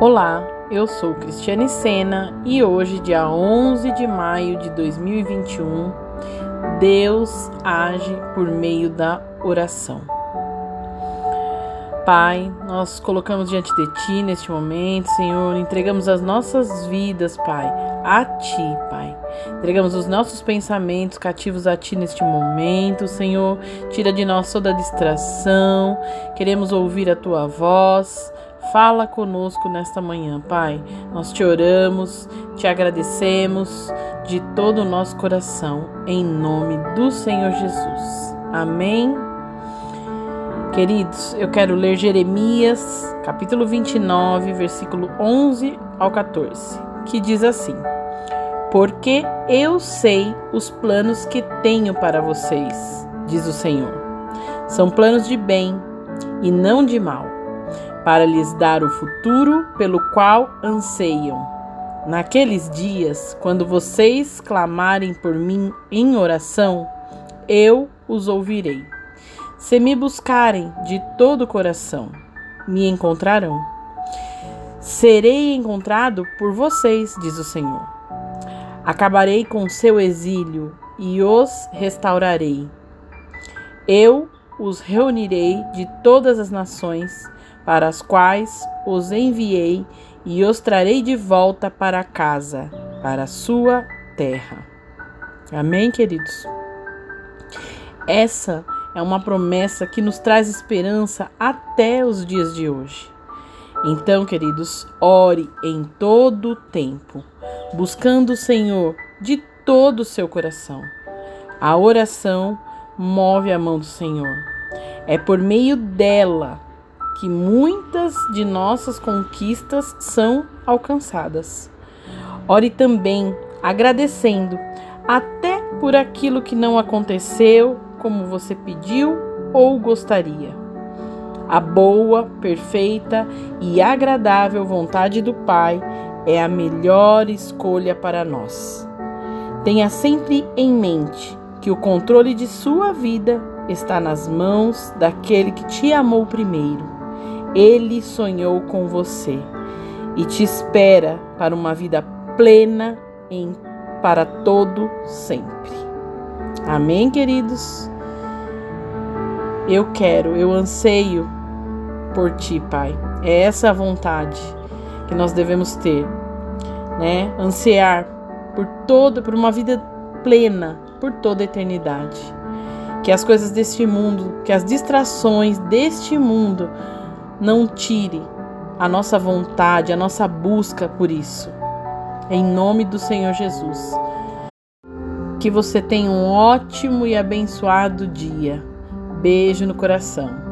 Olá, eu sou Cristiane Sena e hoje, dia 11 de maio de 2021, Deus age por meio da oração. Pai, nós colocamos diante de Ti neste momento, Senhor, entregamos as nossas vidas, Pai, a Ti, Pai. Entregamos os nossos pensamentos cativos a Ti neste momento, Senhor. Tira de nós toda distração, queremos ouvir a Tua voz. Fala conosco nesta manhã, Pai. Nós te oramos, te agradecemos de todo o nosso coração, em nome do Senhor Jesus. Amém. Queridos, eu quero ler Jeremias, capítulo 29, versículo 11 ao 14, que diz assim: Porque eu sei os planos que tenho para vocês, diz o Senhor. São planos de bem e não de mal, para lhes dar o futuro pelo qual anseiam. Naqueles dias, quando vocês clamarem por mim em oração, eu os ouvirei. Se me buscarem de todo o coração, me encontrarão. Serei encontrado por vocês, diz o Senhor. Acabarei com seu exílio e os restaurarei. Eu os reunirei de todas as nações para as quais os enviei e os trarei de volta para casa, para a sua terra. Amém, queridos? Essa é uma promessa que nos traz esperança até os dias de hoje. Então, queridos, ore em todo o tempo, buscando o Senhor de todo o seu coração. A oração move a mão do Senhor. É por meio dela que muitas de nossas conquistas são alcançadas. Ore também agradecendo, até por aquilo que não aconteceu como você pediu ou gostaria. A boa, perfeita e agradável vontade do Pai é a melhor escolha para nós. Tenha sempre em mente que o controle de sua vida está nas mãos daquele que te amou primeiro. Ele sonhou com você e te espera para uma vida plena em para todo sempre. Amém, queridos. Eu quero, eu anseio por ti, Pai. É essa a vontade que nós devemos ter, né? Ansiar por toda, por uma vida plena, por toda a eternidade. Que as coisas deste mundo, que as distrações deste mundo não tire a nossa vontade, a nossa busca por isso. Em nome do Senhor Jesus. Que você tenha um ótimo e abençoado dia. Beijo no coração.